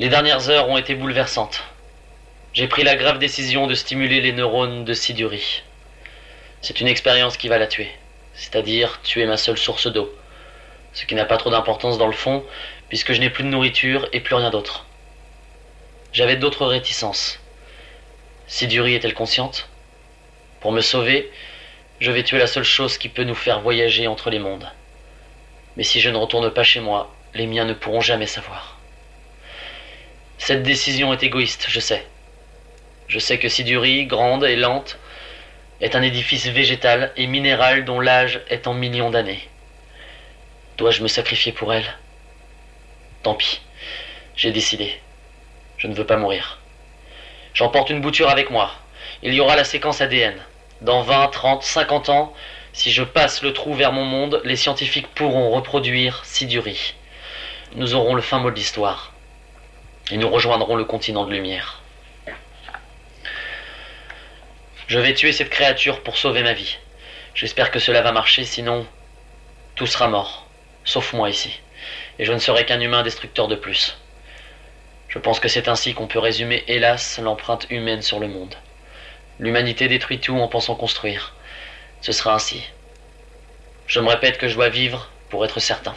Les dernières heures ont été bouleversantes. J'ai pris la grave décision de stimuler les neurones de Siduri. C'est une expérience qui va la tuer, c'est-à-dire tuer ma seule source d'eau. Ce qui n'a pas trop d'importance dans le fond, puisque je n'ai plus de nourriture et plus rien d'autre. J'avais d'autres réticences. Siduri est-elle consciente? Pour me sauver, je vais tuer la seule chose qui peut nous faire voyager entre les mondes. Mais si je ne retourne pas chez moi, les miens ne pourront jamais savoir. Cette décision est égoïste, je sais. Je sais que Siduri, grande et lente, est un édifice végétal et minéral dont l'âge est en millions d'années. Dois-je me sacrifier pour elle? Tant pis, j'ai décidé. Je ne veux pas mourir. J'emporte une bouture avec moi. Il y aura la séquence ADN. Dans 20, 30, 50 ans, si je passe le trou vers mon monde, les scientifiques pourront reproduire Siduri. Nous aurons le fin mot de l'histoire. Et nous rejoindrons le continent de lumière. Je vais tuer cette créature pour sauver ma vie. J'espère que cela va marcher, sinon tout sera mort, sauf moi ici. Et je ne serai qu'un humain destructeur de plus. Je pense que c'est ainsi qu'on peut résumer, hélas, l'empreinte humaine sur le monde. L'humanité détruit tout en pensant construire. Ce sera ainsi. Je me répète que je dois vivre pour être certain.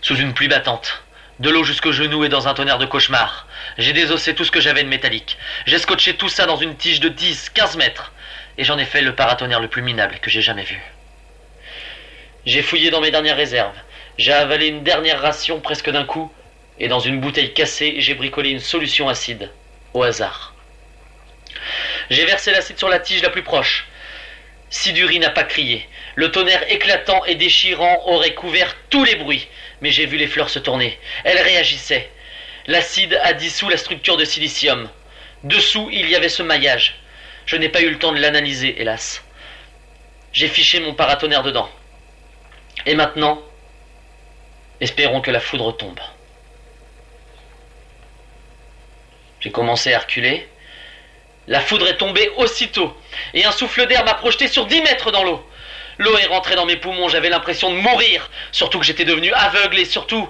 Sous une pluie battante, de l'eau jusqu'aux genoux et dans un tonnerre de cauchemar, j'ai désossé tout ce que j'avais de métallique. J'ai scotché tout ça dans une tige de 10, 15 mètres. Et j'en ai fait le paratonnerre le plus minable que j'ai jamais vu. J'ai fouillé dans mes dernières réserves. J'ai avalé une dernière ration presque d'un coup. Et dans une bouteille cassée, j'ai bricolé une solution acide. Au hasard. J'ai versé l'acide sur la tige la plus proche. Siduri n'a pas crié. Le tonnerre éclatant et déchirant aurait couvert tous les bruits, mais j'ai vu les fleurs se tourner. Elles réagissaient. L'acide a dissous la structure de silicium. Dessous, il y avait ce maillage. Je n'ai pas eu le temps de l'analyser, hélas. J'ai fiché mon paratonnerre dedans. Et maintenant, espérons que la foudre tombe. J'ai commencé à reculer. La foudre est tombée aussitôt, et un souffle d'air m'a projeté sur dix mètres dans l'eau. L'eau est rentrée dans mes poumons, j'avais l'impression de mourir, surtout que j'étais devenu aveugle et surtout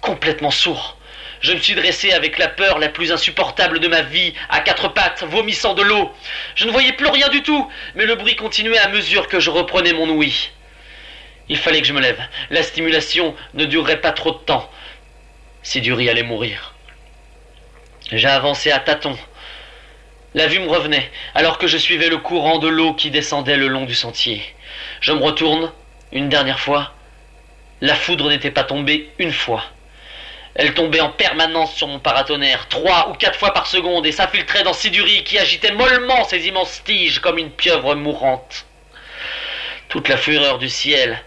complètement sourd. Je me suis dressé avec la peur la plus insupportable de ma vie, à quatre pattes, vomissant de l'eau. Je ne voyais plus rien du tout, mais le bruit continuait à mesure que je reprenais mon ouïe. Il fallait que je me lève. La stimulation ne durerait pas trop de temps. Siduri allait mourir. J'ai avancé à tâtons, la vue me revenait, alors que je suivais le courant de l'eau qui descendait le long du sentier. Je me retourne, une dernière fois. La foudre n'était pas tombée une fois. Elle tombait en permanence sur mon paratonnerre, trois ou quatre fois par seconde, et s'infiltrait dans Siduri qui agitait mollement ses immenses tiges comme une pieuvre mourante. Toute la fureur du ciel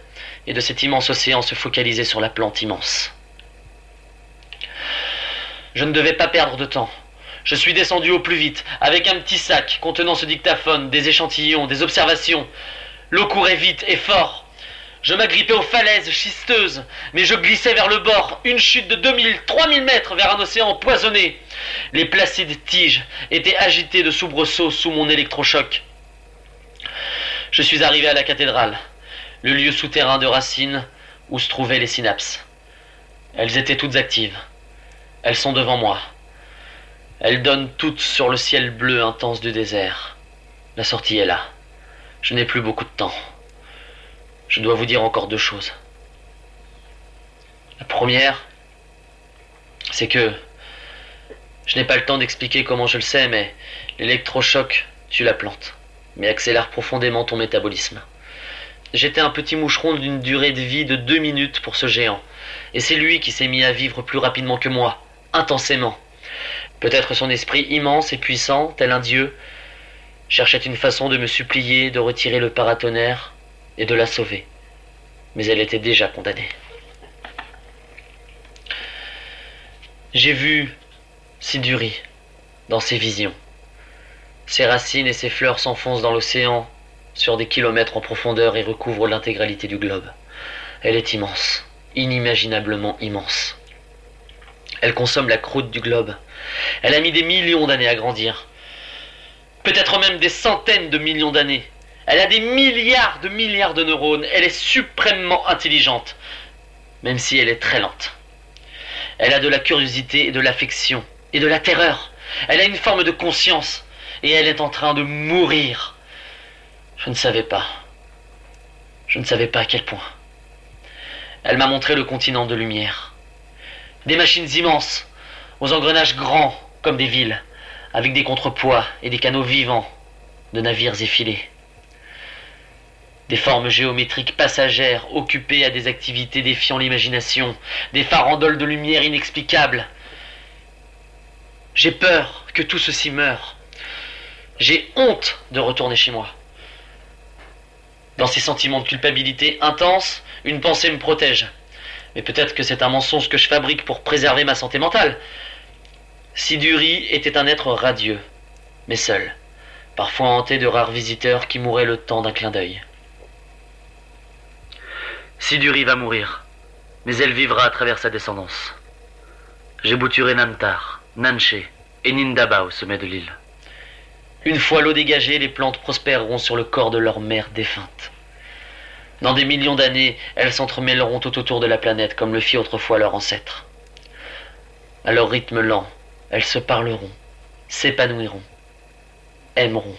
et de cet immense océan se focalisait sur la plante immense. Je ne devais pas perdre de temps. Je suis descendu au plus vite, avec un petit sac contenant ce dictaphone, des échantillons, des observations. L'eau courait vite et fort. Je m'agrippais aux falaises schisteuses, mais je glissais vers le bord, une chute de 2000, 3000 mètres vers un océan empoisonné. Les placides tiges étaient agitées de soubresauts sous mon électrochoc. Je suis arrivé à la cathédrale, le lieu souterrain de Racine où se trouvaient les synapses. Elles étaient toutes actives. Elles sont devant moi. Elles donnent toutes sur le ciel bleu intense du désert. La sortie est là. Je n'ai plus beaucoup de temps. Je dois vous dire encore deux choses. La première, c'est que je n'ai pas le temps d'expliquer comment je le sais, mais l'électrochoc tue la plante, mais accélère profondément ton métabolisme. J'étais un petit moucheron d'une durée de vie de deux minutes pour ce géant, et c'est lui qui s'est mis à vivre plus rapidement que moi, intensément. Peut-être son esprit immense et puissant, tel un dieu, cherchait une façon de me supplier de retirer le paratonnerre et de la sauver. Mais elle était déjà condamnée. J'ai vu Siduri dans ses visions. Ses racines et ses fleurs s'enfoncent dans l'océan sur des kilomètres en profondeur et recouvrent l'intégralité du globe. Elle est immense, inimaginablement immense. Elle consomme la croûte du globe. Elle a mis des millions d'années à grandir. Peut-être même des centaines de millions d'années. Elle a des milliards de milliards de neurones. Elle est suprêmement intelligente, même si elle est très lente. Elle a de la curiosité et de l'affection et de la terreur. Elle a une forme de conscience et elle est en train de mourir. Je ne savais pas. Je ne savais pas à quel point. Elle m'a montré le continent de lumière. Des machines immenses, aux engrenages grands comme des villes, avec des contrepoids et des canaux vivants de navires effilés. Des formes géométriques passagères occupées à des activités défiant l'imagination, des farandoles de lumière inexplicables. J'ai peur que tout ceci meure. J'ai honte de retourner chez moi. Dans ces sentiments de culpabilité intense, une pensée me protège. Mais peut-être que c'est un mensonge que je fabrique pour préserver ma santé mentale. Siduri était un être radieux, mais seul, parfois hanté de rares visiteurs qui mouraient le temps d'un clin d'œil. Siduri va mourir, mais elle vivra à travers sa descendance. J'ai bouturé Nantar, Nanché et Nindaba au sommet de l'île. Une fois l'eau dégagée, les plantes prospéreront sur le corps de leur mère défunte. Dans des millions d'années, elles s'entremêleront tout autour de la planète comme le fit autrefois leur ancêtre. À leur rythme lent, elles se parleront, s'épanouiront, aimeront.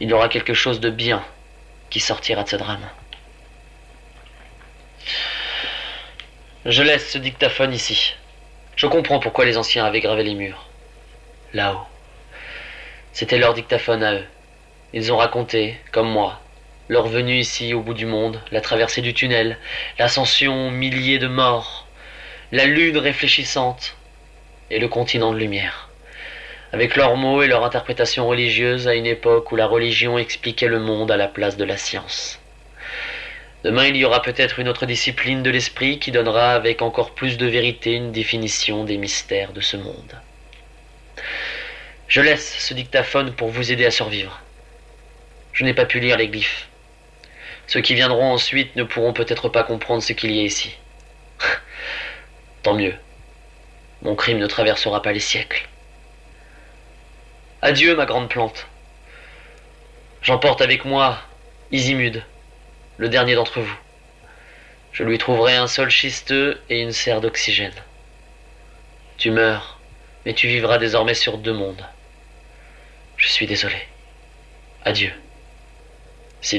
Il y aura quelque chose de bien qui sortira de ce drame. Je laisse ce dictaphone ici. Je comprends pourquoi les anciens avaient gravé les murs. Là-haut. C'était leur dictaphone à eux. Ils ont raconté, comme moi, leur venue ici au bout du monde, la traversée du tunnel, l'ascension milliers de morts, la lune réfléchissante et le continent de lumière. Avec leurs mots et leur interprétation religieuse à une époque où la religion expliquait le monde à la place de la science. Demain, il y aura peut-être une autre discipline de l'esprit qui donnera avec encore plus de vérité une définition des mystères de ce monde. Je laisse ce dictaphone pour vous aider à survivre. Je n'ai pas pu lire les glyphes. Ceux qui viendront ensuite ne pourront peut-être pas comprendre ce qu'il y a ici. Tant mieux. Mon crime ne traversera pas les siècles. Adieu, ma grande plante. J'emporte avec moi Isimud, le dernier d'entre vous. Je lui trouverai un sol schisteux et une serre d'oxygène. Tu meurs, mais tu vivras désormais sur deux mondes. Je suis désolé. Adieu. C'est